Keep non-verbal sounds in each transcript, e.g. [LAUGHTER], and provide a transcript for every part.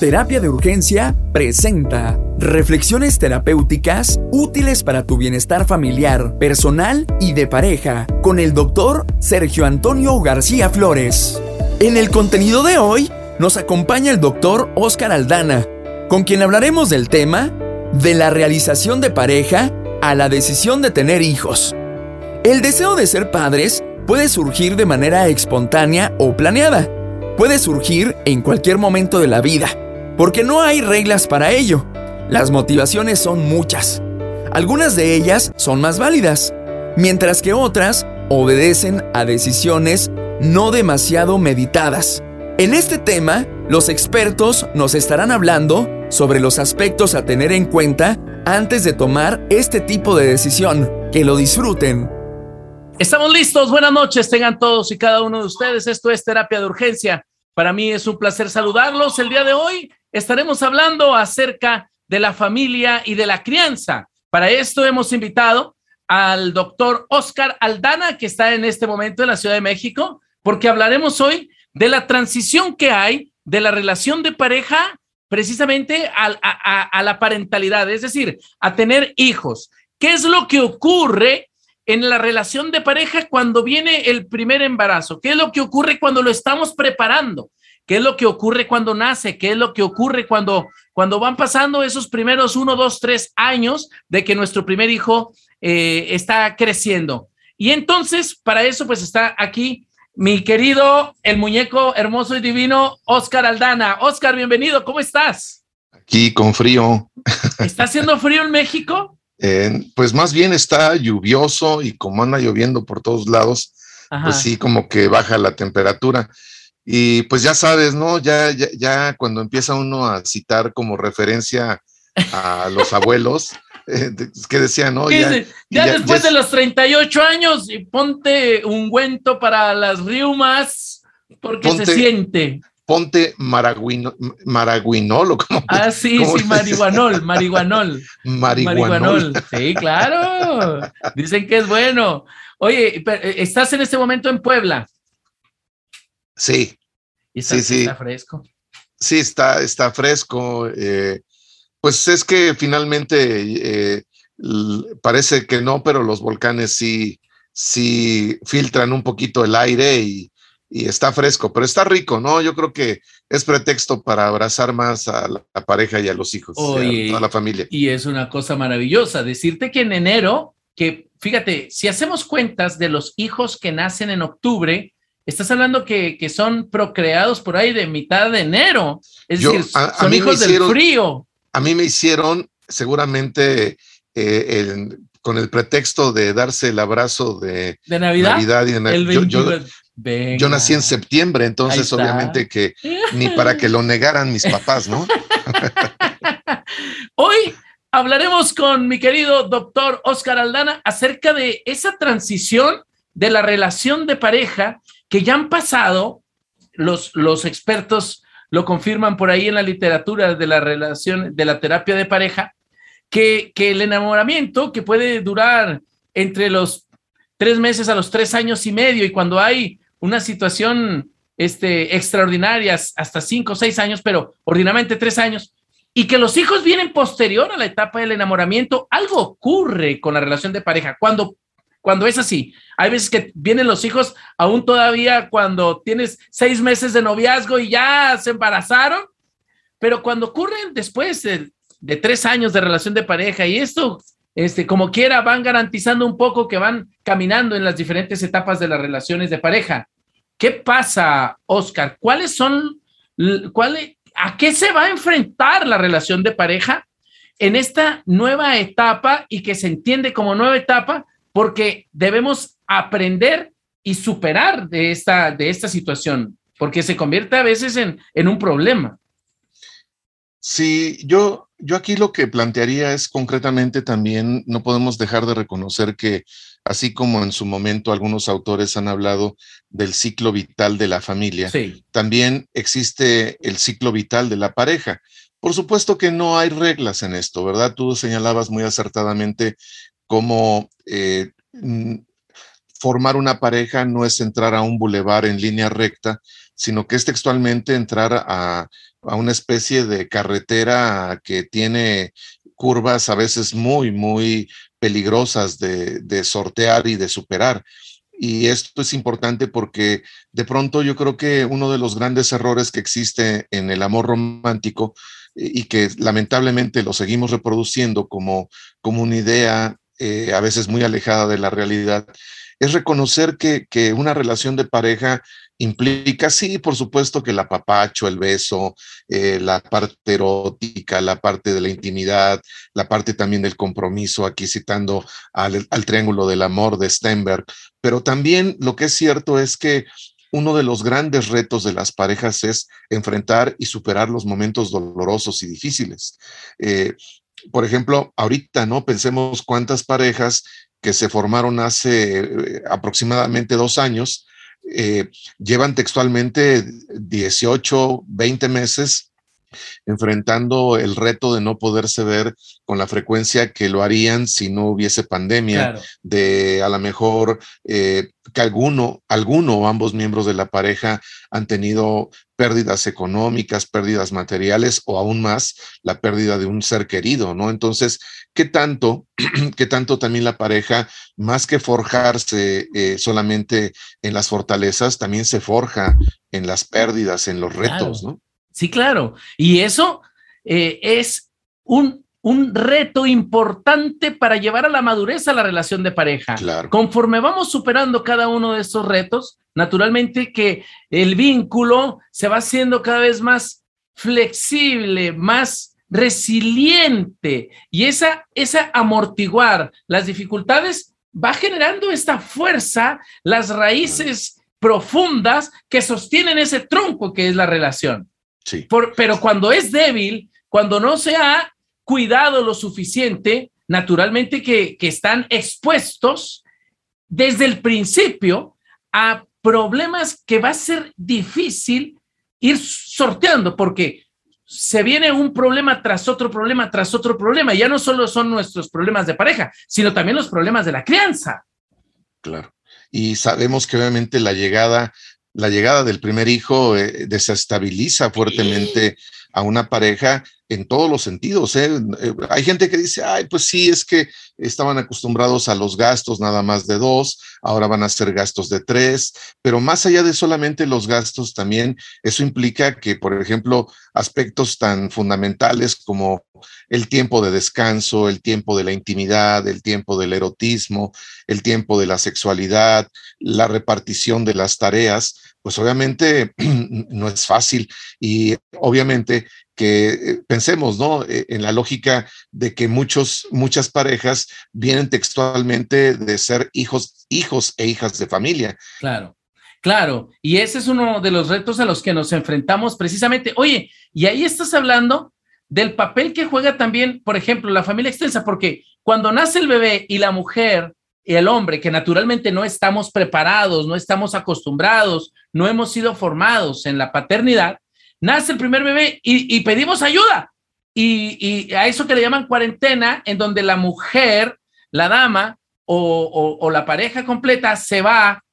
Terapia de Urgencia presenta reflexiones terapéuticas útiles para tu bienestar familiar, personal y de pareja con el doctor Sergio Antonio García Flores. En el contenido de hoy nos acompaña el doctor Oscar Aldana, con quien hablaremos del tema de la realización de pareja a la decisión de tener hijos. El deseo de ser padres puede surgir de manera espontánea o planeada. Puede surgir en cualquier momento de la vida porque no hay reglas para ello. Las motivaciones son muchas. Algunas de ellas son más válidas, mientras que otras obedecen a decisiones no demasiado meditadas. En este tema, los expertos nos estarán hablando sobre los aspectos a tener en cuenta antes de tomar este tipo de decisión. Que lo disfruten. Estamos listos. Buenas noches. Tengan todos y cada uno de ustedes. Esto es Terapia de Urgencia. Para mí es un placer saludarlos el día de hoy estaremos hablando acerca de la familia y de la crianza. Para esto hemos invitado al doctor Oscar Aldana, que está en este momento en la Ciudad de México, porque hablaremos hoy de la transición que hay de la relación de pareja precisamente a, la parentalidad, es decir, a tener hijos. ¿Qué es lo que ocurre en la relación de pareja cuando viene el primer embarazo? ¿Qué es lo que ocurre cuando lo estamos preparando? ¿Qué es lo que ocurre cuando nace? ¿Qué es lo que ocurre cuando, cuando van pasando esos primeros uno, dos, tres años de que nuestro primer hijo eh, está creciendo? Y entonces, para eso, pues está aquí mi querido, el muñeco hermoso y divino, Oscar Aldana. Oscar, bienvenido, ¿cómo estás? Aquí con frío. ¿Está haciendo frío en México? Eh, pues más bien está lluvioso y como anda lloviendo por todos lados, pues sí, como que baja la temperatura. Y pues ya sabes, ¿no? Ya, ya, ya cuando empieza uno a citar como referencia a los abuelos, [LAUGHS] eh, que decían, ¿no? Ya, ya, después de los 38 años, y ponte ungüento para las riumas, porque se siente. Ponte maraguino, maraguinol o [LAUGHS] como. Ah, sí, sí, marihuanol, marihuanol. marihuanol. Sí, claro. Dicen que es bueno. Oye, eh, ¿estás en este momento en Puebla? Sí. sí, sí. está fresco. Sí, está, está fresco. Eh, pues es que finalmente eh, parece que no, pero los volcanes sí, sí filtran un poquito el aire y, está fresco, pero está rico, ¿no? Yo creo que es pretexto para abrazar más a la, pareja y a los hijos, a toda la familia. Y es una cosa maravillosa decirte que en enero, que fíjate, si hacemos cuentas de los hijos que nacen en octubre, Estás hablando que, son procreados por ahí de mitad de enero. Es decir, son hijos del frío. A mí me hicieron seguramente eh, con el pretexto de darse el abrazo de, ¿De Navidad. y de yo, nací en septiembre, entonces obviamente que ni para que lo negaran mis papás, ¿no? [LAUGHS] Hoy hablaremos con mi querido doctor Oscar Aldana acerca de esa transición de la relación de pareja que ya han pasado, los, los expertos lo confirman por ahí en la literatura de la relación, de la terapia de pareja, que, que el enamoramiento, que puede durar entre los tres meses a los tres años y medio, y cuando hay una situación este, extraordinaria, hasta cinco o seis años, pero ordinariamente tres años, y que los hijos vienen posterior a la etapa del enamoramiento, algo ocurre con la relación de pareja. Cuando cuando es así. Hay veces que vienen los hijos aún todavía cuando tienes seis meses de noviazgo y ya se embarazaron, pero cuando ocurren después de, tres años de relación de pareja y esto, este, como quiera, van garantizando un poco que van caminando en las diferentes etapas de las relaciones de pareja. ¿Qué pasa, Oscar? ¿Cuáles son, cuál, a qué se va a enfrentar la relación de pareja en esta nueva etapa y que se entiende como nueva etapa porque debemos aprender y superar de esta, de esta situación, porque se convierte a veces en, en un problema. Sí, yo, yo aquí lo que plantearía es concretamente también, no podemos dejar de reconocer que así como en su momento algunos autores han hablado del ciclo vital de la familia, también existe el ciclo vital de la pareja. Por supuesto que no hay reglas en esto, ¿verdad? Tú señalabas muy acertadamente cómo eh, mm, formar una pareja no es entrar a un bulevar en línea recta, sino que es textualmente entrar a, a una especie de carretera que tiene curvas a veces muy, muy peligrosas de, de sortear y de superar. Y esto es importante porque de pronto yo creo que uno de los grandes errores que existe en el amor romántico y que lamentablemente lo seguimos reproduciendo como, como una idea eh, a veces muy alejada de la realidad, es reconocer que, que, una relación de pareja implica, sí, por supuesto que el apapacho, el beso, eh, la parte erótica, la parte de la intimidad, la parte también del compromiso, aquí citando al, al triángulo del amor de Stenberg, pero también lo que es cierto es que uno de los grandes retos de las parejas es enfrentar y superar los momentos dolorosos y difíciles. Eh, por ejemplo, ahorita, ¿no? Pensemos cuántas parejas que se formaron hace eh, aproximadamente dos años, eh, llevan textualmente 18, 20 meses enfrentando el reto de no poderse ver con la frecuencia que lo harían si no hubiese pandemia, de a lo mejor eh, que alguno, alguno o ambos miembros de la pareja han tenido pérdidas económicas, pérdidas materiales o aún más la pérdida de un ser querido, ¿no? Entonces, ¿qué tanto, [CLEARS THROAT] qué tanto también la pareja, más que forjarse eh, solamente en las fortalezas, también se forja en las pérdidas, en los retos, ¿no? Sí, claro. Y eso eh, es un, un, reto importante para llevar a la madurez a la relación de pareja. Claro. Conforme vamos superando cada uno de estos retos, naturalmente que el vínculo se va haciendo cada vez más flexible, más resiliente y esa, esa amortiguar las dificultades va generando esta fuerza, las raíces profundas que sostienen ese tronco que es la relación pero cuando es débil, cuando no se ha cuidado lo suficiente, naturalmente que, que están expuestos desde el principio a problemas que va a ser difícil ir sorteando, porque se viene un problema tras otro problema, tras otro problema. Ya no solo son nuestros problemas de pareja, sino también los problemas de la crianza. Claro. Y sabemos que obviamente la llegada la llegada del primer hijo eh, desestabiliza fuertemente a una pareja en todos los sentidos. ¿eh? Eh, hay gente que dice, ay, pues sí, es que estaban acostumbrados a los gastos nada más de dos, ahora van a ser gastos de tres, pero más allá de solamente los gastos, también eso implica que, por ejemplo, aspectos tan fundamentales como el tiempo de descanso, el tiempo de la intimidad, el tiempo del erotismo, el tiempo de la sexualidad, la repartición de las tareas, pues obviamente [CLEARS THROAT] no es fácil y obviamente que eh, pensemos, ¿no? Eh, en la lógica de que muchos, muchas parejas vienen textualmente de ser hijos, hijos e hijas de familia. Claro. Claro, y ese es uno de los retos a los que nos enfrentamos precisamente. Oye, y ahí estás hablando del papel que juega también, por ejemplo, la familia extensa, porque cuando nace el bebé y la mujer y el hombre, que naturalmente no estamos preparados, no estamos acostumbrados, no hemos sido formados en la paternidad, nace el primer bebé y, pedimos ayuda. Y, a eso que le llaman cuarentena, en donde la mujer, la dama o, la pareja completa se va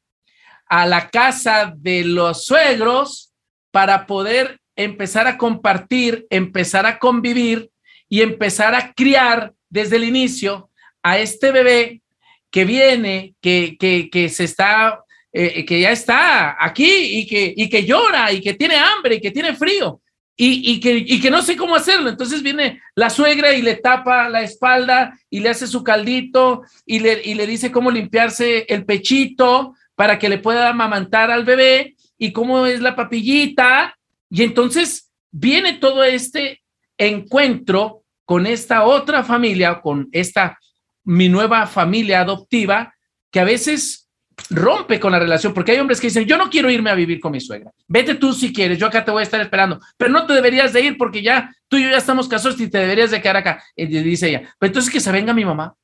a la casa de los suegros para poder empezar a compartir, empezar a convivir y empezar a criar desde el inicio a este bebé que viene, que, que, que se está eh, que ya está aquí y que, y que llora y que tiene hambre y que tiene frío y, y, que, y que no sé cómo hacerlo. Entonces viene la suegra y le tapa la espalda y le hace su caldito y le, y le dice cómo limpiarse el pechito para que le pueda amamantar al bebé y cómo es la papillita. Y entonces viene todo este encuentro con esta otra familia, con esta mi nueva familia adoptiva, que a veces rompe con la relación, porque hay hombres que dicen, yo no quiero irme a vivir con mi suegra, vete tú si quieres, yo acá te voy a estar esperando, pero no te deberías de ir porque ya tú y yo ya estamos casados y te deberías de quedar acá. Y dice ella, pero entonces que se venga mi mamá.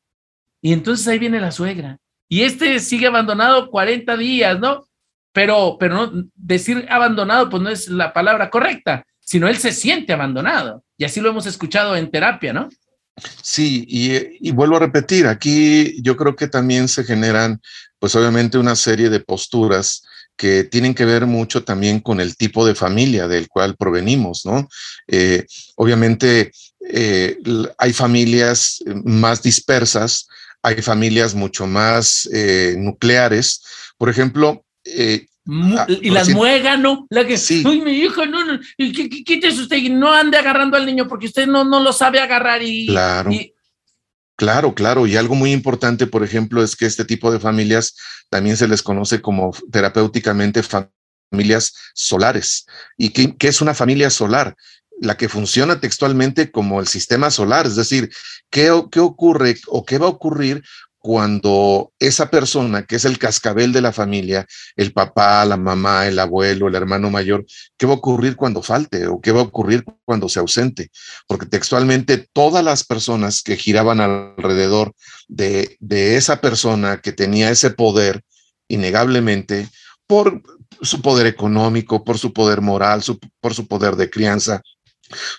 Y entonces ahí viene la suegra. Y este sigue abandonado 40 días, ¿no? Pero, pero no, decir abandonado, pues no es la palabra correcta, sino él se siente abandonado. Y así lo hemos escuchado en terapia, ¿no? Sí, y, vuelvo a repetir, aquí yo creo que también se generan, pues obviamente, una serie de posturas que tienen que ver mucho también con el tipo de familia del cual provenimos, ¿no? Eh, obviamente eh, hay familias más dispersas, hay familias mucho más eh, nucleares. Por ejemplo, Ah, y las muégano, la que, sí. uy, mi hijo, no, no, quítese usted y no ande agarrando al niño porque usted no, no lo sabe agarrar y... Claro. Claro, claro. Y algo muy importante, por ejemplo, es que este tipo de familias también se les conoce como terapéuticamente familias solares. ¿Y qué, qué es una familia solar? la que funciona textualmente como el sistema solar, es decir, ¿qué, ¿qué, ocurre o qué va a ocurrir cuando esa persona que es el cascabel de la familia, el papá, la mamá, el abuelo, el hermano mayor, ¿qué va a ocurrir cuando falte o qué va a ocurrir cuando se ausente? Porque textualmente todas las personas que giraban alrededor de, esa persona que tenía ese poder, innegablemente, por su poder económico, por su poder moral, por su poder de crianza,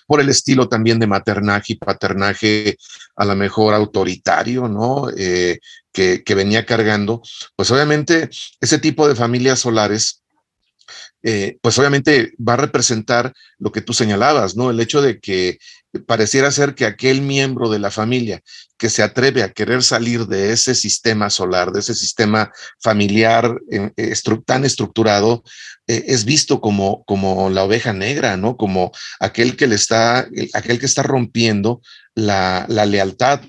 por el estilo también de maternaje y paternaje a lo mejor autoritario, ¿no? Eh, que, venía cargando, pues obviamente ese tipo de familias solares, eh, pues obviamente va a representar lo que tú señalabas, ¿no? El hecho de que pareciera ser que aquel miembro de la familia que se atreve a querer salir de ese sistema solar, de ese sistema familiar eh, tan estructurado, es visto como, como la oveja negra, ¿no? Como aquel que le está, aquel que está rompiendo la, la lealtad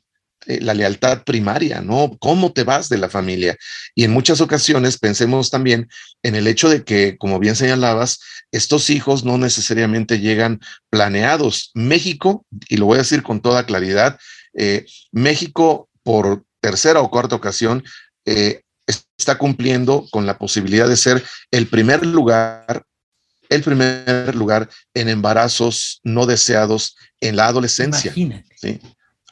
eh, la lealtad primaria, ¿no? ¿Cómo te vas de la familia? Y en muchas ocasiones pensemos también en el hecho de que, como bien señalabas, estos hijos no necesariamente llegan planeados. México, y lo voy a decir con toda claridad, eh, México por tercera o cuarta ocasión eh, está cumpliendo con la posibilidad de ser el primer lugar el primer lugar en embarazos no deseados en la adolescencia. ¿sí?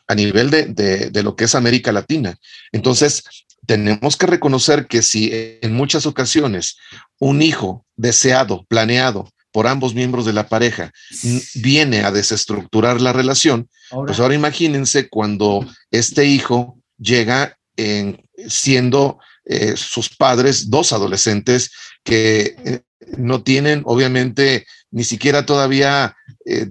a nivel de, de, lo que es América Latina. Entonces, tenemos que reconocer que si en muchas ocasiones un hijo deseado, planeado por ambos miembros de la pareja viene a desestructurar la relación, pues ahora imagínense cuando este hijo llega en, siendo eh, sus padres dos adolescentes que eh, no tienen obviamente ni siquiera todavía eh,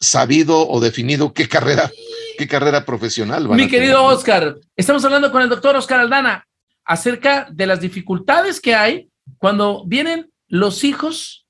sabido o definido qué carrera qué carrera profesional. Mi querido Oscar, estamos hablando con el doctor Oscar Aldana acerca de las dificultades que hay cuando vienen los hijos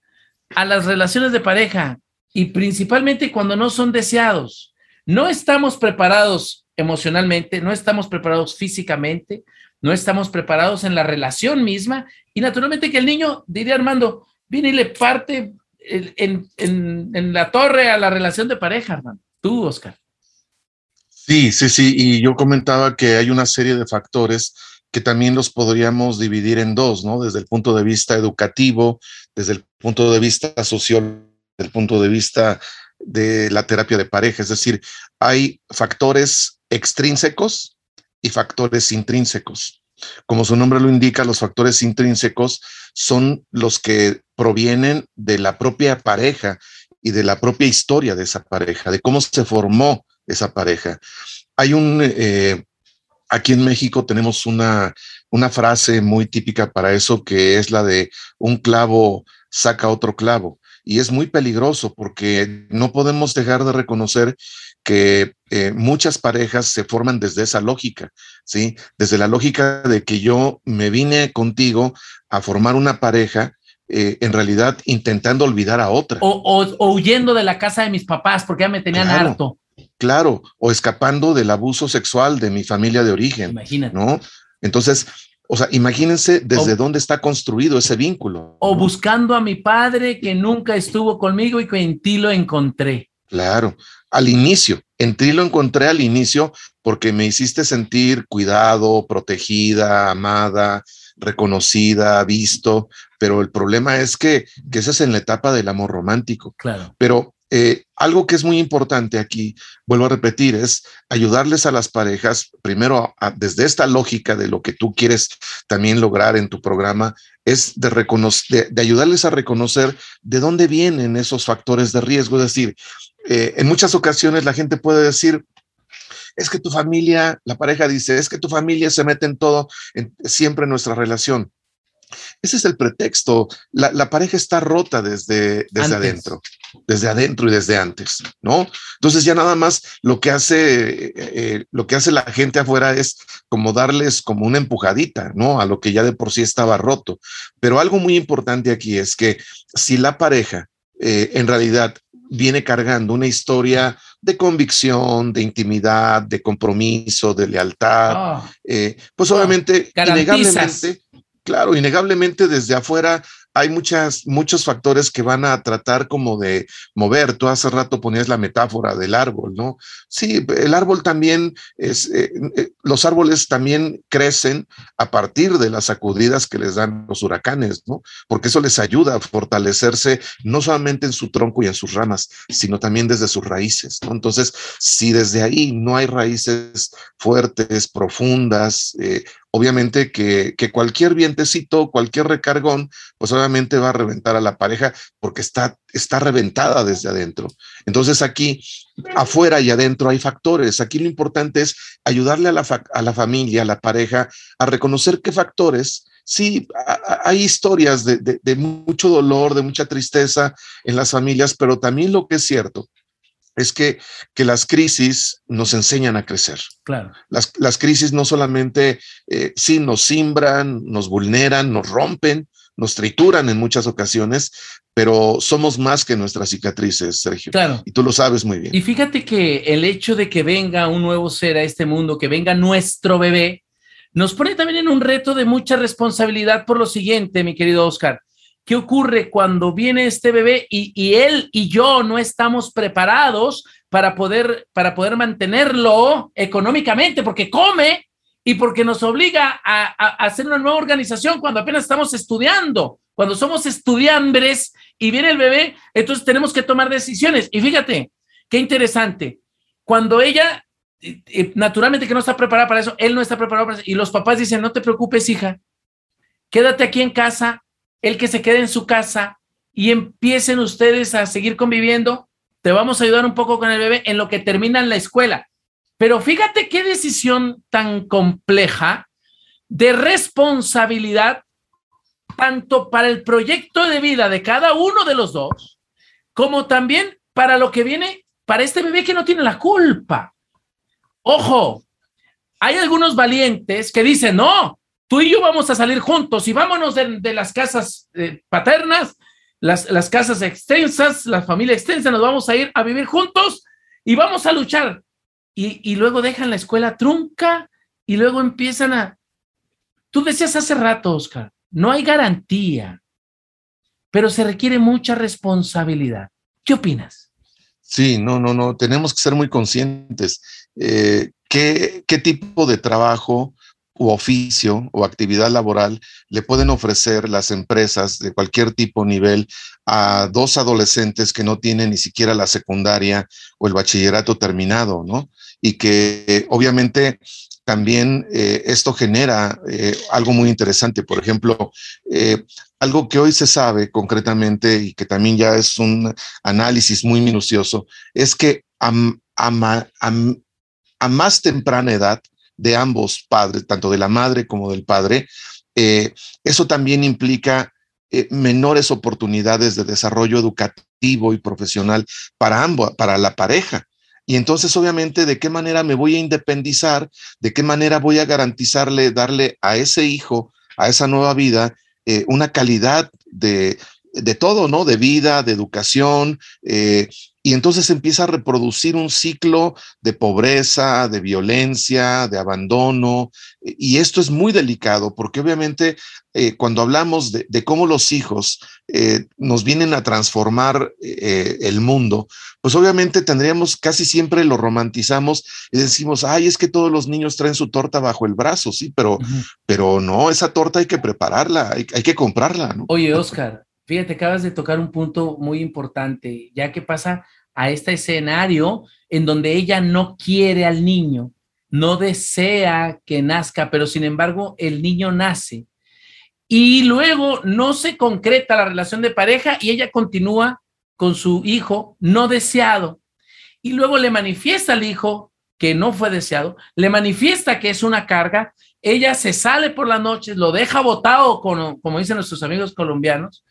a las relaciones de pareja y principalmente cuando no son deseados. No estamos preparados emocionalmente, no estamos preparados físicamente, no estamos preparados en la relación misma y naturalmente que el niño, diría Armando, viene y le parte en, en la torre a la relación de pareja, Armando. Tú, Oscar. Sí, sí, sí. Y yo comentaba que hay una serie de factores que también los podríamos dividir en dos, ¿no? Desde el punto de vista educativo, desde el punto de vista social, desde el punto de vista de la terapia de pareja. Es decir, hay factores extrínsecos y factores intrínsecos. Como su nombre lo indica, los factores intrínsecos son los que provienen de la propia pareja y de la propia historia de esa pareja, de cómo se formó esa pareja. Hay un, eh, aquí en México tenemos una, una frase muy típica para eso que es la de un clavo saca otro clavo. Y es muy peligroso porque no podemos dejar de reconocer que eh, muchas parejas se forman desde esa lógica, ¿sí? Desde la lógica de que yo me vine contigo a formar una pareja eh, en realidad intentando olvidar a otra. O, huyendo de la casa de mis papás porque ya me tenían harto. Claro, o escapando del abuso sexual de mi familia de origen. Imagínate. ¿No? Entonces, o sea, imagínense desde dónde está construido ese vínculo. O buscando a mi padre que nunca estuvo conmigo y que en ti lo encontré. Claro, al inicio, en ti lo encontré al inicio porque me hiciste sentir cuidado, protegida, amada, reconocida, visto, pero el problema es que, que esa es en la etapa del amor romántico. Claro. Pero eh, algo que es muy importante aquí, vuelvo a repetir, es ayudarles a las parejas, primero desde esta lógica de lo que tú quieres también lograr en tu programa, es de, reconocer, de, ayudarles a reconocer de dónde vienen esos factores de riesgo. Es decir, eh, en muchas ocasiones la gente puede decir, es que tu familia, la pareja dice, es que tu familia se mete en todo, siempre en nuestra relación. Ese es el pretexto. La, pareja está rota desde, desde adentro, desde adentro y desde antes, ¿no? Entonces ya nada más lo que hace, eh, lo que hace la gente afuera es como darles como una empujadita, ¿no? A lo que ya de por sí estaba roto. Pero algo muy importante aquí es que si la pareja eh, en realidad viene cargando una historia de convicción, de intimidad, de compromiso, de lealtad, ah. eh, pues obviamente, innegablemente, claro, innegablemente desde afuera hay muchas, muchos factores que van a tratar como de mover. Tú hace rato ponías la metáfora del árbol, ¿no? Sí, el árbol también es, eh, eh, los árboles también crecen a partir de las sacudidas que les dan los huracanes, ¿no? Porque eso les ayuda a fortalecerse no solamente en su tronco y en sus ramas, sino también desde sus raíces, ¿no? Entonces, si desde ahí no hay raíces fuertes, profundas, eh, obviamente que, cualquier vientecito, cualquier recargón, pues obviamente va a reventar a la pareja porque está, está reventada desde adentro. Entonces aquí, afuera y adentro hay factores. Aquí lo importante es ayudarle a la, a la familia, a la pareja, a reconocer qué factores sí, hay historias de, de, mucho dolor, de mucha tristeza en las familias, pero también lo que es cierto es que, que las crisis nos enseñan a crecer. Claro. Las, las crisis no solamente, eh, sí, nos simbran, nos vulneran, nos rompen, nos trituran en muchas ocasiones, pero somos más que nuestras cicatrices, Sergio. Claro. Y tú lo sabes muy bien. Y fíjate que el hecho de que venga un nuevo ser a este mundo, que venga nuestro bebé, nos pone también en un reto de mucha responsabilidad por lo siguiente, mi querido Oscar. ¿Qué ocurre cuando viene este bebé y, él y yo no estamos preparados para poder, para poder mantenerlo económicamente? Porque come y porque nos obliga a, hacer una nueva organización cuando apenas estamos estudiando, cuando somos estudiantes y viene el bebé, entonces tenemos que tomar decisiones. Y fíjate, qué interesante, cuando ella, naturalmente que no está preparada para eso, él no está preparado para eso, y los papás dicen, no te preocupes, hija, quédate aquí en casa, el que se quede en su casa y empiecen ustedes a seguir conviviendo, te vamos a ayudar un poco con el bebé en lo que terminan la escuela. Pero fíjate qué decisión tan compleja de responsabilidad, tanto para el proyecto de vida de cada uno de los dos, como también para lo que viene para este bebé que no tiene la culpa. Ojo, hay algunos valientes que dicen, no, tú y yo vamos a salir juntos y vámonos de, las casas eh, paternas, las, las casas extensas, la familia extensa, nos vamos a ir a vivir juntos y vamos a luchar. Y, y luego dejan la escuela trunca y luego empiezan a... Tú decías hace rato, Oscar, no hay garantía, pero se requiere mucha responsabilidad. ¿Qué opinas? Sí, no, no, no, tenemos que ser muy conscientes. Eh, ¿qué, ¿Qué tipo de trabajo u oficio o actividad laboral le pueden ofrecer las empresas de cualquier tipo nivel a dos adolescentes que no tienen ni siquiera la secundaria o el bachillerato terminado, ¿no? Y que obviamente también eh, esto genera eh, algo muy interesante. Por ejemplo, eh, algo que hoy se sabe concretamente y que también ya es un análisis muy minucioso, es que a más temprana edad, de ambos padres, tanto de la madre como del padre, eh, eso también implica eh, menores oportunidades de desarrollo educativo y profesional para ambos, para la pareja. Y entonces, obviamente, ¿de qué manera me voy a independizar? ¿De qué manera voy a garantizarle, darle a ese hijo, a esa nueva vida, eh, una calidad de, de todo, ¿no? De vida, de educación, eh, y entonces empieza a reproducir un ciclo de pobreza, de violencia, de abandono, y esto es muy delicado porque obviamente eh, cuando hablamos de, cómo los hijos eh, nos vienen a transformar el mundo, pues obviamente tendríamos, casi siempre lo romantizamos y decimos, ay, es que todos los niños traen su torta bajo el brazo, sí, pero, pero no, esa torta hay que prepararla, hay, hay que comprarla, ¿no? Oye, Oscar, Fíjate, acabas de tocar un punto muy importante, ya que pasa a este escenario en donde ella no quiere al niño, no desea que nazca, pero sin embargo el niño nace. Y luego no se concreta la relación de pareja y ella continúa con su hijo no deseado. Y luego le manifiesta al hijo que no fue deseado, le manifiesta que es una carga, ella se sale por las noches, lo deja botado, como, dicen nuestros amigos colombianos,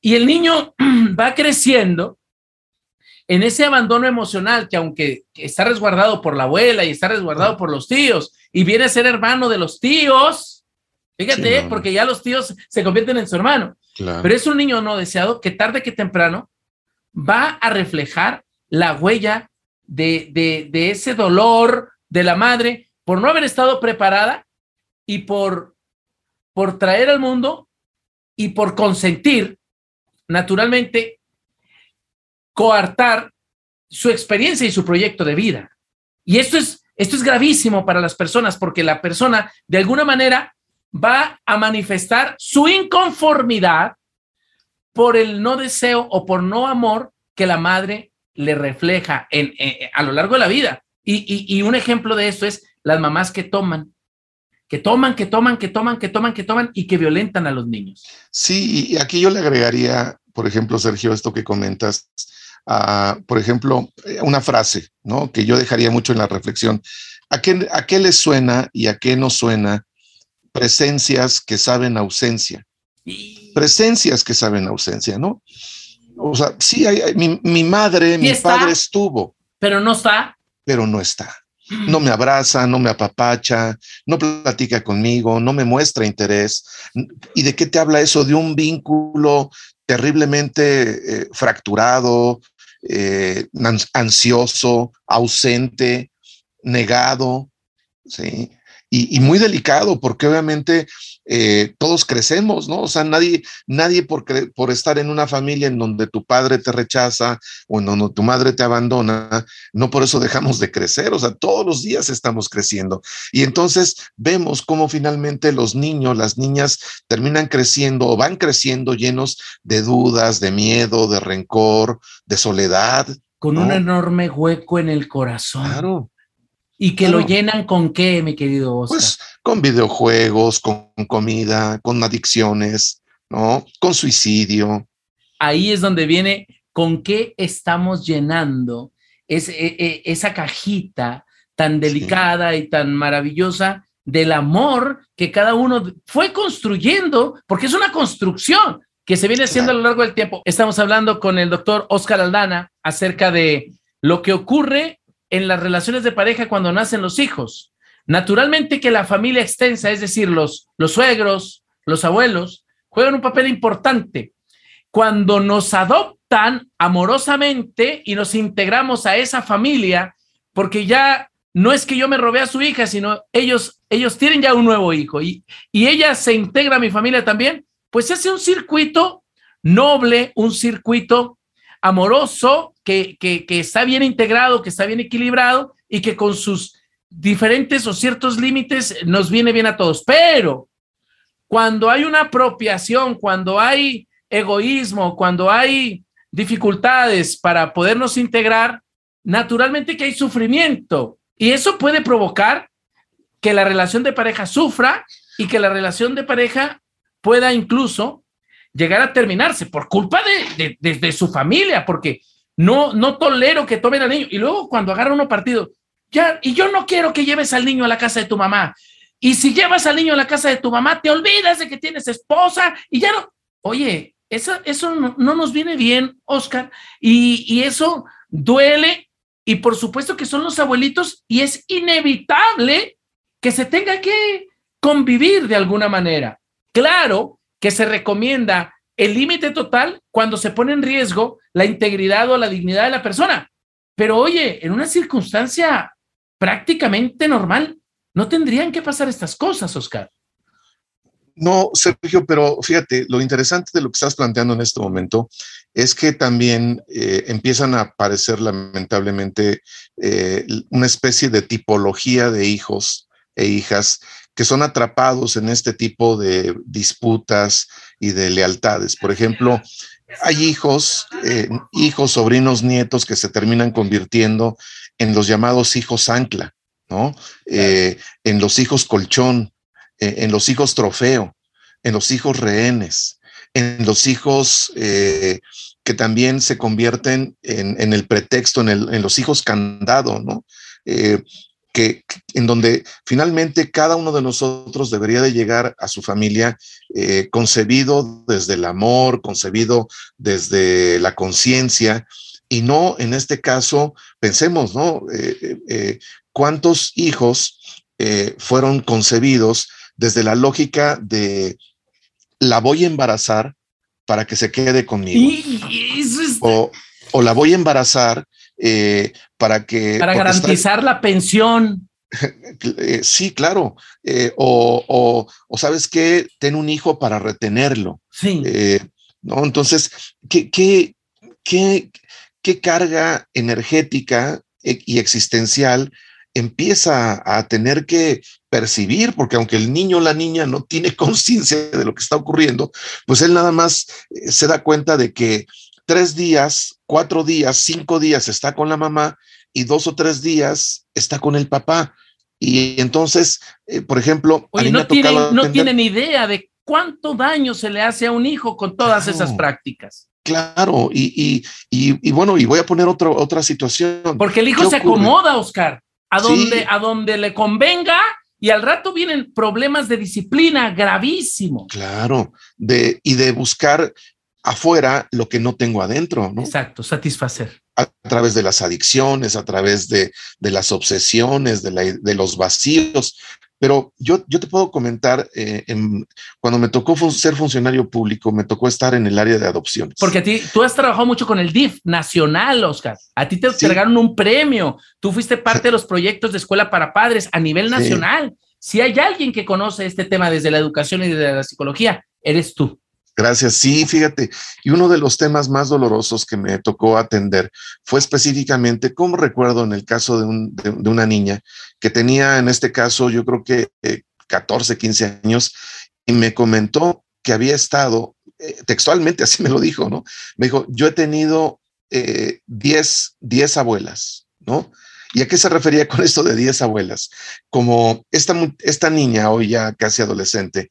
y el niño [CLEARS THROAT] va creciendo en ese abandono emocional que aunque está resguardado por la abuela y está resguardado por los tíos y viene a ser hermano de los tíos, fíjate, porque ya los tíos se convierten en su hermano, pero es un niño no deseado que tarde que temprano va a reflejar la huella de, de, de ese dolor de la madre por no haber estado preparada y por, por traer al mundo y por consentir, naturalmente, coartar su experiencia y su proyecto de vida. Y esto es, esto es gravísimo para las personas porque la persona, de alguna manera, va a manifestar su inconformidad por el no deseo o por no amor que la madre le refleja en, a lo largo de la vida. Y, un ejemplo de esto es las mamás que toman, que toman, que toman, que toman, que toman, que toman y que violentan a los niños. Sí, y aquí yo le agregaría, por ejemplo, Sergio, esto que comentas, por ejemplo, una frase, ¿no? Que yo dejaría mucho en la reflexión. ¿A qué, ¿A qué le suena y a qué no suena presencias que saben ausencia? Presencias que saben ausencia, ¿no? O sea, sí, hay, mi, madre, mi padre estuvo. Pero no está. Pero no está. No me abraza, no me apapacha, no platica conmigo, no me muestra interés. ¿Y de qué te habla eso? De un vínculo terriblemente eh, fracturado, eh, ansioso, ausente, negado, ¿sí? Y, muy delicado, porque obviamente eh, todos crecemos, ¿no? O sea, nadie, nadie por, por estar en una familia en donde tu padre te rechaza o en donde tu madre te abandona, no por eso dejamos de crecer, o sea, todos los días estamos creciendo. Y entonces vemos cómo finalmente los niños, las niñas terminan creciendo o van creciendo llenos de dudas, de miedo, de rencor, de soledad. Con un enorme hueco en el corazón. Claro. ¿Y que lo llenan con qué, mi querido Oscar? Pues con videojuegos, con comida, con adicciones, ¿no? Con suicidio. Ahí es donde viene con qué estamos llenando e, e, esa cajita tan delicada y tan maravillosa del amor que cada uno fue construyendo, porque es una construcción que se viene haciendo a lo largo del tiempo. Estamos hablando con el doctor Oscar Aldana acerca de lo que ocurre en las relaciones de pareja cuando nacen los hijos. Naturalmente que la familia extensa, es decir, los, los suegros, los abuelos, juegan un papel importante. Cuando nos adoptan amorosamente y nos integramos a esa familia, porque ya no es que yo me robé a su hija, sino ellos, ellos tienen ya un nuevo hijo y, y ella se integra a mi familia también, pues hace un circuito noble, un circuito amoroso que, está bien integrado, que está bien equilibrado y que con sus diferentes o ciertos límites nos viene bien a todos. Pero cuando hay una apropiación, cuando hay egoísmo, cuando hay dificultades para podernos integrar, naturalmente que hay sufrimiento y eso puede provocar que la relación de pareja sufra y que la relación de pareja pueda incluso llegar a terminarse por culpa de, su familia, porque no, no tolero que tomen al niño. Y luego cuando agarra uno partido, ya, y yo no quiero que lleves al niño a la casa de tu mamá. Y si llevas al niño a la casa de tu mamá, te olvidas de que tienes esposa y ya no. Oye, eso, eso no, nos viene bien, Oscar, y, y eso duele. Y por supuesto que son los abuelitos y es inevitable que se tenga que convivir de alguna manera. Claro que se recomienda el límite total cuando se pone en riesgo la integridad o la dignidad de la persona. Pero oye, en una circunstancia prácticamente normal, no tendrían que pasar estas cosas, Oscar. No, Sergio, pero fíjate, lo interesante de lo que estás planteando en este momento es que también eh, empiezan a aparecer lamentablemente eh, una especie de tipología de hijos e hijas que son atrapados en este tipo de disputas y de lealtades. Por ejemplo, hay hijos, eh, hijos, sobrinos, nietos que se terminan convirtiendo en los llamados hijos ancla, ¿no? Eh, en los hijos colchón, eh, en los hijos trofeo, en los hijos rehenes, en los hijos que también se convierten en, el pretexto, en, en, los hijos candado, ¿no? Que, en donde finalmente cada uno de nosotros debería de llegar a su familia eh, concebido desde el amor, concebido desde la conciencia, y no en este caso, pensemos, ¿no? Eh, eh, ¿Cuántos hijos fueron concebidos desde la lógica de la voy a embarazar para que se quede conmigo? o, o, la voy a embarazar eh, para que... Para garantizar la pensión. [LAUGHS] Eh, sí, claro. Eh, o, o, sabes qué, ten un hijo para retenerlo. Sí. ¿no? Entonces, ¿qué, qué, qué, qué carga energética y existencial empieza a tener que percibir, porque aunque el niño o la niña no tiene [LAUGHS] conciencia de lo que está ocurriendo, pues él nada más se da cuenta de que tres días, cuatro días, cinco días está con la mamá y dos o tres días está con el papá. Y entonces, eh, por ejemplo, no, tienen, no tienen idea de cuánto daño se le hace a un hijo con todas esas prácticas. Claro, y, y, bueno, y voy a poner otro, otra situación. Porque el hijo se acomoda, Oscar, a donde, a donde le convenga y al rato vienen problemas de disciplina gravísimo. Claro, de, y de buscar afuera lo que no tengo adentro, ¿no? Exacto, satisfacer. A través de las adicciones, a través de, las obsesiones, de, los vacíos. Pero yo, yo te puedo comentar, eh, cuando me tocó ser funcionario público, me tocó estar en el área de adopciones. Porque a ti, tú has trabajado mucho con el DIF nacional, Oscar. A ti te entregaron un premio. Tú fuiste parte de los proyectos de escuela para padres a nivel nacional. Si hay alguien que conoce este tema desde la educación y desde la psicología, eres tú. Gracias. Sí, fíjate. Y uno de los temas más dolorosos que me tocó atender fue específicamente, como recuerdo en el caso de, una niña que tenía, en este caso, yo creo que 14, eh, 15 años, y me comentó que había estado, eh, textualmente así me lo dijo, ¿no? Me dijo, yo he tenido 10, eh, abuelas, ¿no? ¿Y a qué se refería con esto de 10 abuelas? Como esta, esta niña, hoy ya casi adolescente,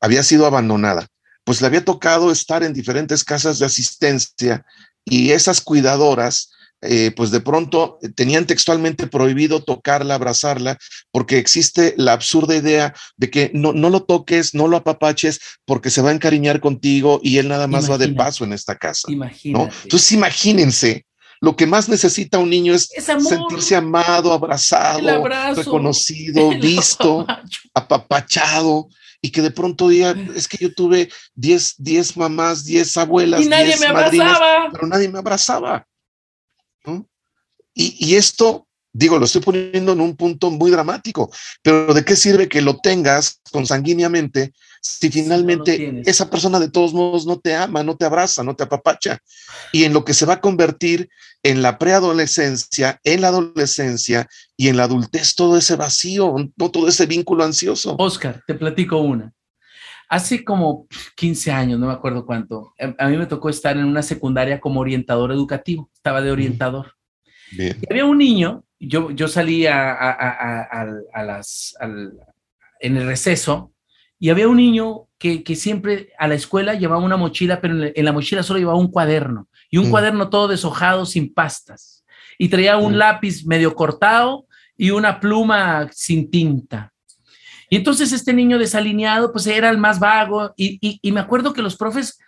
había sido abandonada pues le había tocado estar en diferentes casas de asistencia y esas cuidadoras, eh, pues de pronto tenían textualmente prohibido tocarla, abrazarla, porque existe la absurda idea de que no, no lo toques, no lo apapaches, porque se va a encariñar contigo y él nada más va de paso en esta casa. Entonces imagínense lo que más necesita un niño es, sentirse amado, abrazado, reconocido, [LAUGHS] visto, apapachado y que de pronto diga, es que yo tuve 10, 10 mamás, 10 abuelas, y nadie me abrazaba. pero nadie me abrazaba. Y, y, esto, digo, lo estoy poniendo en un punto muy dramático, pero ¿de qué sirve que lo tengas consanguíneamente si finalmente esa persona de todos modos no te ama, no te abraza, no te apapacha? Y en lo que se va a convertir en la preadolescencia, en la adolescencia y en la adultez todo ese vacío, todo ese vínculo ansioso. Oscar, te platico una. Hace como 15 años, no me acuerdo cuánto, em, a mí me tocó estar en una secundaria como orientador educativo, estaba de orientador. Bien. Y había un niño, yo, yo salí a, las, en el receso y había un niño que, siempre a la escuela llevaba una mochila, pero en la mochila solo llevaba un cuaderno y un mm. cuaderno todo deshojado sin pastas. Y traía un mm. lápiz medio cortado y una pluma sin tinta. Y entonces este niño desalineado, pues era el más vago. Y, me acuerdo que los profes,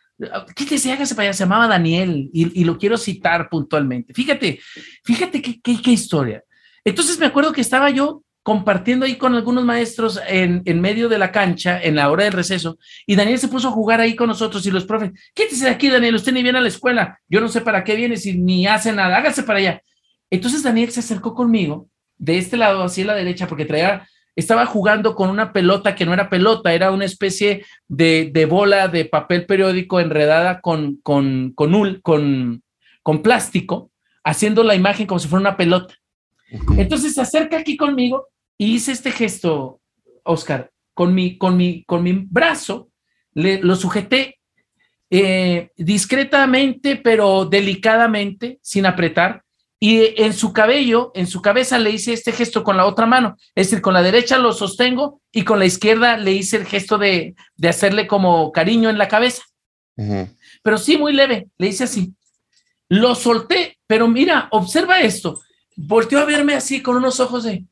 ¿qué te decía que se llamaba Daniel y, lo quiero citar puntualmente. Fíjate, fíjate qué, qué historia. Entonces me acuerdo que estaba yo compartiendo ahí con algunos maestros en, en, medio de la cancha, en la hora del receso, y Daniel se puso a jugar ahí con nosotros y los profes, quítese de aquí, Daniel, usted ni viene a la escuela, yo no sé para qué viene, si ni hace nada, hágase para allá. Entonces Daniel se acercó conmigo, de este lado hacia la derecha, porque traía, estaba jugando con una pelota que no era pelota, era una especie de, de bola de papel periódico enredada con, con, con, con, con plástico, haciendo la imagen como si fuera una pelota. Entonces se acerca aquí conmigo y hice este gesto, Oscar, con mi, con mi, con mi brazo, le, lo sujeté eh, discretamente, pero delicadamente, sin apretar, y en su cabello, en su cabeza le hice este gesto con la otra mano, es decir, con la derecha lo sostengo y con la izquierda le hice el gesto de, de hacerle como cariño en la cabeza. Pero sí, muy leve, le hice así. Lo solté, pero mira, observa esto. volteó a verme así con unos ojos de...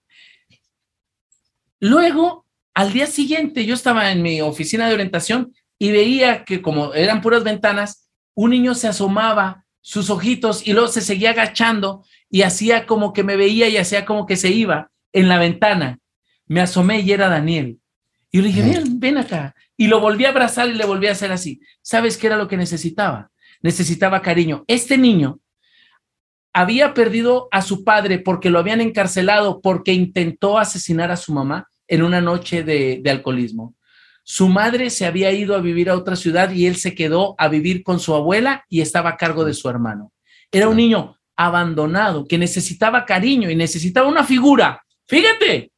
Luego, al día siguiente, yo estaba en mi oficina de orientación y veía que como eran puras ventanas, un niño se asomaba sus ojitos y luego se seguía agachando y hacía como que me veía y hacía como que se iba en la ventana. Me asomé y era Daniel. Y le dije, ven, ven acá. Y lo volví a abrazar y le volví a hacer así. ¿Sabes qué era lo que necesitaba? Necesitaba cariño. Este niño había perdido a su padre porque lo habían encarcelado porque intentó asesinar a su mamá en una noche de, alcoholismo. Su madre se había ido a vivir a otra ciudad y él se quedó a vivir con su abuela y estaba a cargo de su hermano. Era un niño abandonado que necesitaba cariño y necesitaba una figura. Fíjate,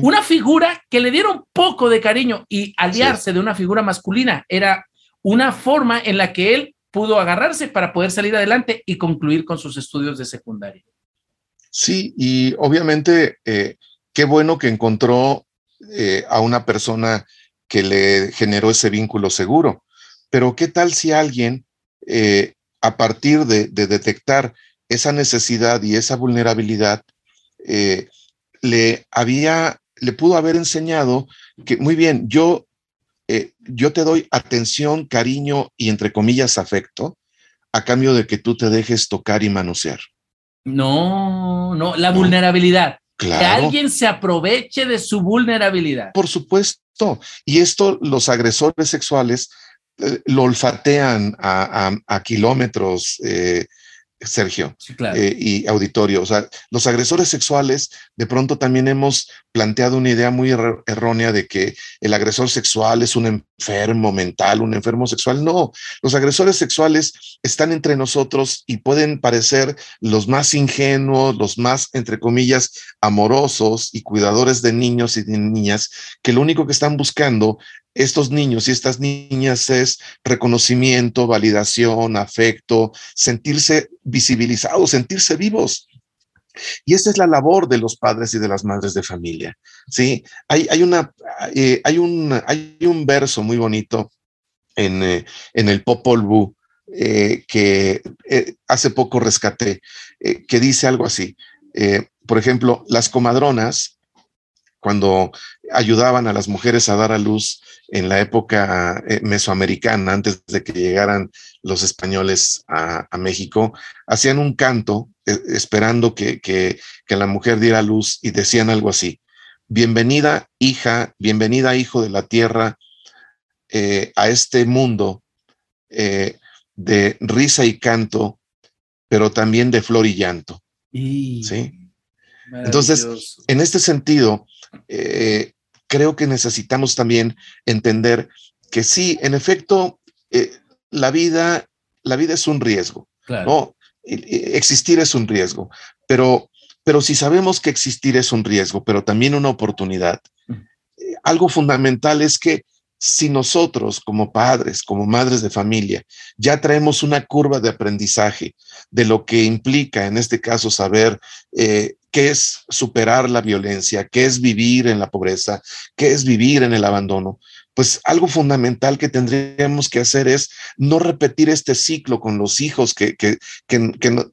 una figura que le diera un poco de cariño y aliarse de una figura masculina era una forma en la que él pudo agarrarse para poder salir adelante y concluir con sus estudios de secundaria. Sí, y obviamente eh, qué bueno que encontró eh, a una persona que le generó ese vínculo seguro. Pero qué tal si alguien, eh, a partir de, detectar esa necesidad y esa vulnerabilidad, le había, le pudo haber enseñado que, muy bien, yo eh, yo te doy atención, cariño y entre comillas afecto a cambio de que tú te dejes tocar y manosear. No, no, la vulnerabilidad. Que alguien se aproveche de su vulnerabilidad. Por supuesto. Y esto los agresores sexuales eh, lo olfatean a, kilómetros eh, Sergio, eh, y auditorio. O sea, los agresores sexuales, de pronto también hemos planteado una idea muy errónea de que el agresor sexual es un enfermo mental, un enfermo sexual. No, los agresores sexuales están entre nosotros y pueden parecer los más ingenuos, los más, entre comillas, amorosos y cuidadores de niños y de niñas, que lo único que están buscando estos niños y estas niñas es reconocimiento, validación, afecto, sentirse visibilizados, sentirse vivos. Y esta es la labor de los padres y de las madres de familia. ¿sí? Hay, hay una, eh, hay, un, hay un verso muy bonito en, eh, en el Popol Vuh eh, que hace poco rescaté, que dice algo así. por ejemplo, las comadronas, cuando ayudaban a las mujeres a dar a luz, en la época eh, mesoamericana, antes de que llegaran los españoles a, México, hacían un canto eh, esperando que, la mujer diera luz y decían algo así, bienvenida hija, bienvenida hijo de la tierra eh, a este mundo de risa y canto, pero también de flor y llanto. ¿Sí? Entonces, en este sentido, creo que necesitamos también entender que sí, en efecto, eh, la vida, la vida es un riesgo, ¿no? Existir es un riesgo, pero, pero si sabemos que existir es un riesgo, pero también una oportunidad, eh, algo fundamental es que si nosotros como padres, como madres de familia, ya traemos una curva de aprendizaje de lo que implica, en este caso, saber eh, qué es superar la violencia, qué es vivir en la pobreza, qué es vivir en el abandono, pues algo fundamental que tendríamos que hacer es no repetir este ciclo con los hijos que, que,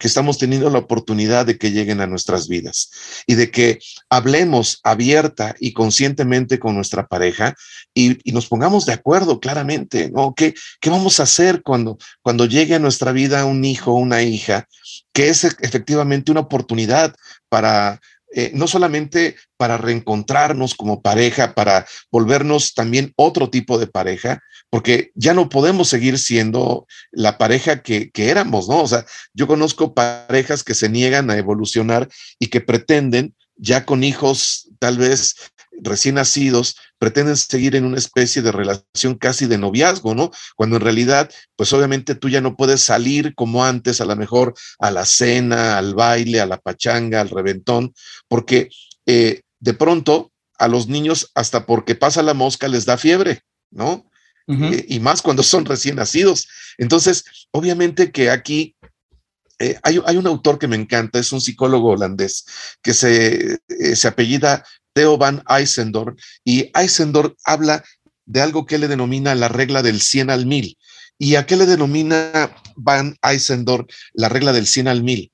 estamos teniendo la oportunidad de que lleguen a nuestras vidas y de que hablemos abierta y conscientemente con nuestra pareja y, nos pongamos de acuerdo claramente, ¿no? ¿Qué, ¿Qué, vamos a hacer cuando, cuando llegue a nuestra vida un hijo o una hija que es efectivamente una oportunidad para eh, no solamente para reencontrarnos como pareja, para volvernos también otro tipo de pareja, porque ya no podemos seguir siendo la pareja que, que éramos, ¿no? O sea, yo conozco parejas que se niegan a evolucionar y que pretenden ya con hijos tal vez recién nacidos, pretenden seguir en una especie de relación casi de noviazgo, ¿no? Cuando en realidad, pues obviamente tú ya no puedes salir como antes, a lo mejor a la cena, al baile, a la pachanga, al reventón, porque eh, de pronto a los niños, hasta porque pasa la mosca, les da fiebre, ¿no? Eh, y más cuando son recién nacidos. Entonces, obviamente que aquí eh, hay, un autor que me encanta, es un psicólogo holandés que se, se apellida Theo van Eisendorf, y Eisendorf habla de algo que le denomina la regla del 100 al 1000. ¿Y a qué le denomina Van Eisendorf la regla del 100 al 1000?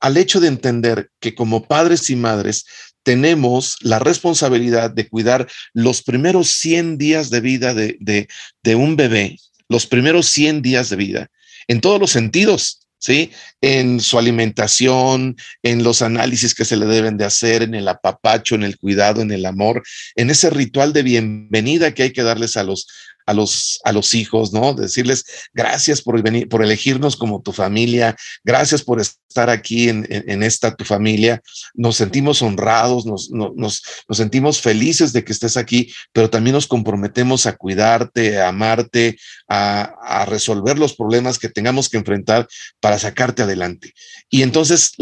al hecho de entender que como padres y madres tenemos la responsabilidad de cuidar los primeros 100 días de vida de, de, un bebé, los primeros 100 días de vida, en todos los sentidos, ¿sí? En su alimentación, en los análisis que se le deben de hacer, en el apapacho, en el cuidado, en el amor, en ese ritual de bienvenida que hay que darles a los, a los, a los hijos, ¿no? Decirles gracias por, venir, por elegirnos como tu familia, gracias por estar aquí en, en, esta tu familia. Nos sentimos honrados, nos, nos, nos, sentimos felices de que estés aquí, pero también nos comprometemos a cuidarte, a amarte, a, a resolver los problemas que tengamos que enfrentar para sacarte adelante. Y entonces,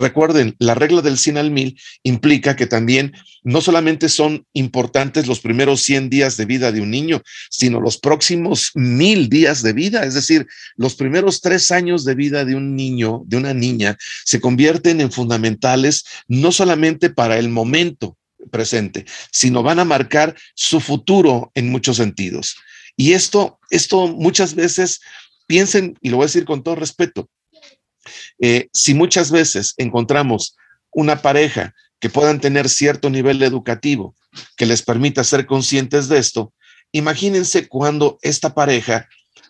recuerden, la regla del 100 al 1000 implica que también no solamente son importantes los primeros 100 días de vida de un niño, sino los próximos mil días de vida, es decir, los primeros tres años de vida de un niño, de una niña, se convierten en fundamentales no solamente para el momento presente, sino van a marcar su futuro en muchos sentidos. Y esto, esto muchas veces piensen, y lo voy a decir con todo respeto, eh, si muchas veces encontramos una pareja que puedan tener cierto nivel educativo que les permita ser conscientes de esto, imagínense cuando esta pareja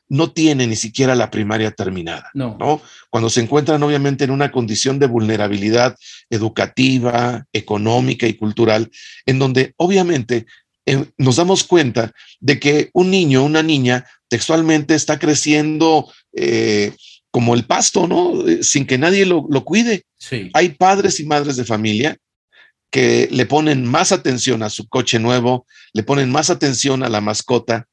no tiene ni siquiera la primaria terminada, no. Cuando se encuentran obviamente en una condición de vulnerabilidad educativa, económica y cultural, en donde obviamente eh, nos damos cuenta de que un niño, una niña, textualmente está creciendo eh, como el pasto, ¿no? Eh, sin que nadie lo, lo cuide. Sí. Hay padres y madres de familia que le ponen más atención a su coche nuevo, le ponen más atención a la mascota,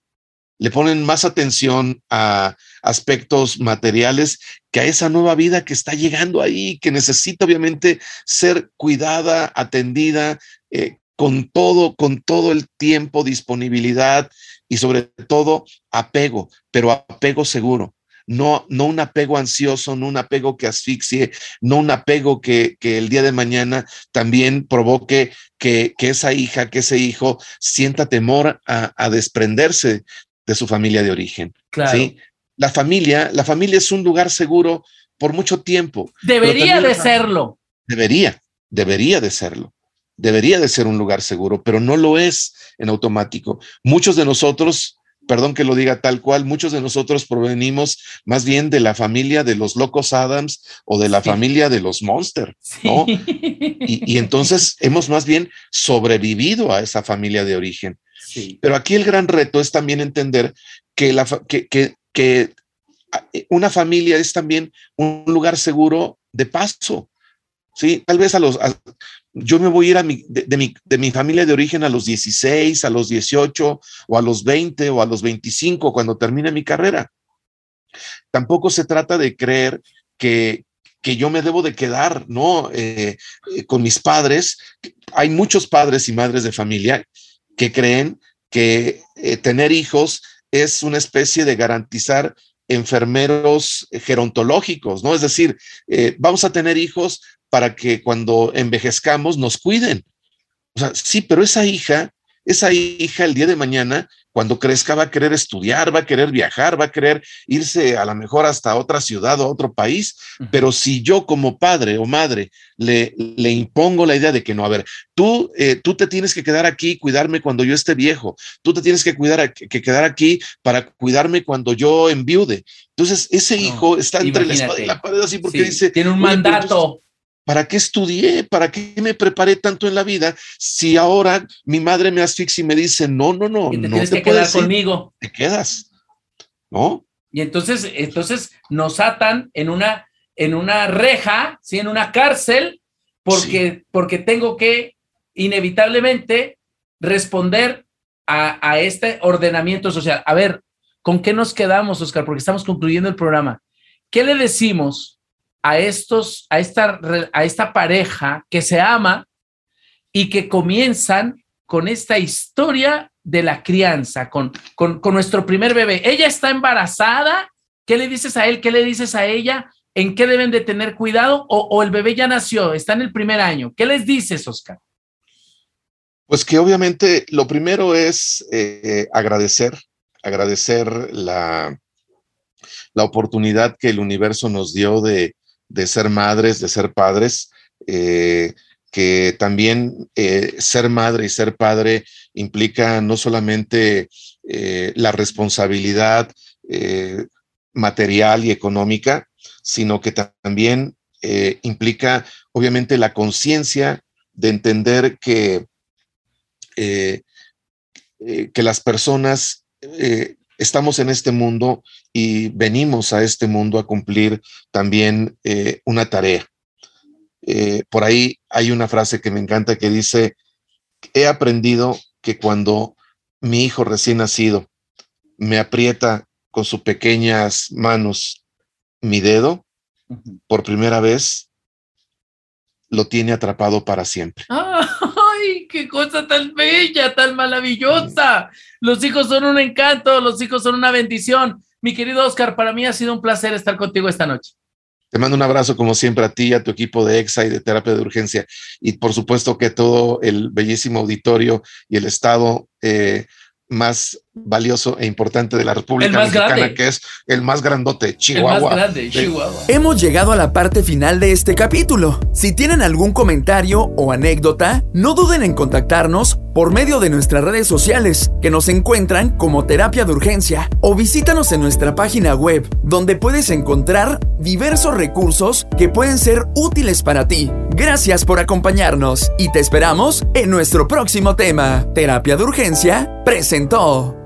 le ponen más atención a aspectos materiales que a esa nueva vida que está llegando ahí, que necesita obviamente ser cuidada, atendida, eh, con todo, con todo el tiempo, disponibilidad y sobre todo apego, pero apego seguro no, no un apego ansioso, no un apego que asfixie, no un apego que, el día de mañana también provoque que, esa hija, que ese hijo sienta temor a, desprenderse de su familia de origen. ¿sí? La familia, la familia es un lugar seguro por mucho tiempo. Debería de serlo. Debería, debería de serlo debería de ser un lugar seguro, pero no lo es en automático. Muchos de nosotros perdón que lo diga tal cual, muchos de nosotros provenimos más bien de la familia de los locos Adams o de la familia de los Monster, ¿no? [LAUGHS] Y, entonces hemos más bien sobrevivido a esa familia de origen. Pero aquí el gran reto es también entender que, la, que, que, que una familia es también un lugar seguro de paso. Sí, tal vez a los, yo me voy a ir a mi, de, mi, de, mi, familia de origen a los 16, a los 18 o a los 20 o a los 25 cuando termine mi carrera. Tampoco se trata de creer que, que yo me debo de quedar, ¿no? Eh, eh, con mis padres. Hay muchos padres y madres de familia que creen que eh, tener hijos es una especie de garantizar enfermeros gerontológicos, ¿no? Es decir, vamos a tener hijos para que cuando envejezcamos nos cuiden. O sea, sí, pero esa hija, esa hija el día de mañana, cuando crezca, va a querer estudiar, va a querer viajar, va a querer irse a lo mejor hasta otra ciudad o otro país. Pero si yo como padre o madre le, le impongo la idea de que no, a ver, tú, eh, tú te tienes que quedar aquí y cuidarme cuando yo esté viejo, tú te tienes que, cuidar, que quedar aquí para cuidarme cuando yo enviude. Entonces, ese hijo está entre la espada y la pared así porque dice... Tiene un mandato. ¿Para qué estudié? ¿Para qué me preparé tanto en la vida? Si ahora mi madre me asfixia y me dice, no, no, no, te no tienes que quedar conmigo. Te quedas, ¿no? Y entonces, entonces nos atan en una, en una reja, ¿sí? en una cárcel, porque, porque tengo que inevitablemente responder a, a este ordenamiento social. A ver, ¿con qué nos quedamos, Oscar? Porque estamos concluyendo el programa. ¿Qué le decimos a estos, a esta, a esta pareja que se ama y que comienzan con esta historia de la crianza, con, con, nuestro primer bebé. Ella está embarazada, ¿qué le dices a él? ¿Qué le dices a ella? ¿En qué deben de tener cuidado? O, el bebé ya nació, está en el primer año. ¿Qué les dices, Oscar? Pues que obviamente lo primero es eh, agradecer, agradecer la, la oportunidad que el universo nos dio de, de ser madres, de ser padres, eh, que también eh, ser madre y ser padre implica no solamente eh, la responsabilidad material y económica, sino que también implica obviamente la conciencia de entender que, que las personas estamos en este mundo y venimos a este mundo a cumplir también eh, una tarea. Eh, por ahí hay una frase que me encanta que dice, he aprendido que cuando mi hijo recién nacido me aprieta con sus pequeñas manos mi dedo, por primera vez, lo tiene atrapado para siempre. ¡Ay, qué cosa tan bella, tan maravillosa! Los hijos son un encanto, los hijos son una bendición. Mi querido Oscar, para mí ha sido un placer estar contigo esta noche. Te mando un abrazo como siempre a ti y a tu equipo de EXA y de terapia de urgencia. Y por supuesto que todo el bellísimo auditorio y el estado eh, más valioso e importante de la República Mexicana, que es el más grandote, Chihuahua. El más grande, Chihuahua. Hemos llegado a la parte final de este capítulo. Si tienen algún comentario o anécdota, no duden en contactarnos por medio de nuestras redes sociales, que nos encuentran como Terapia de Urgencia, o visítanos en nuestra página web, donde puedes encontrar diversos recursos que pueden ser útiles para ti. Gracias por acompañarnos y te esperamos en nuestro próximo tema. Terapia de Urgencia presentó.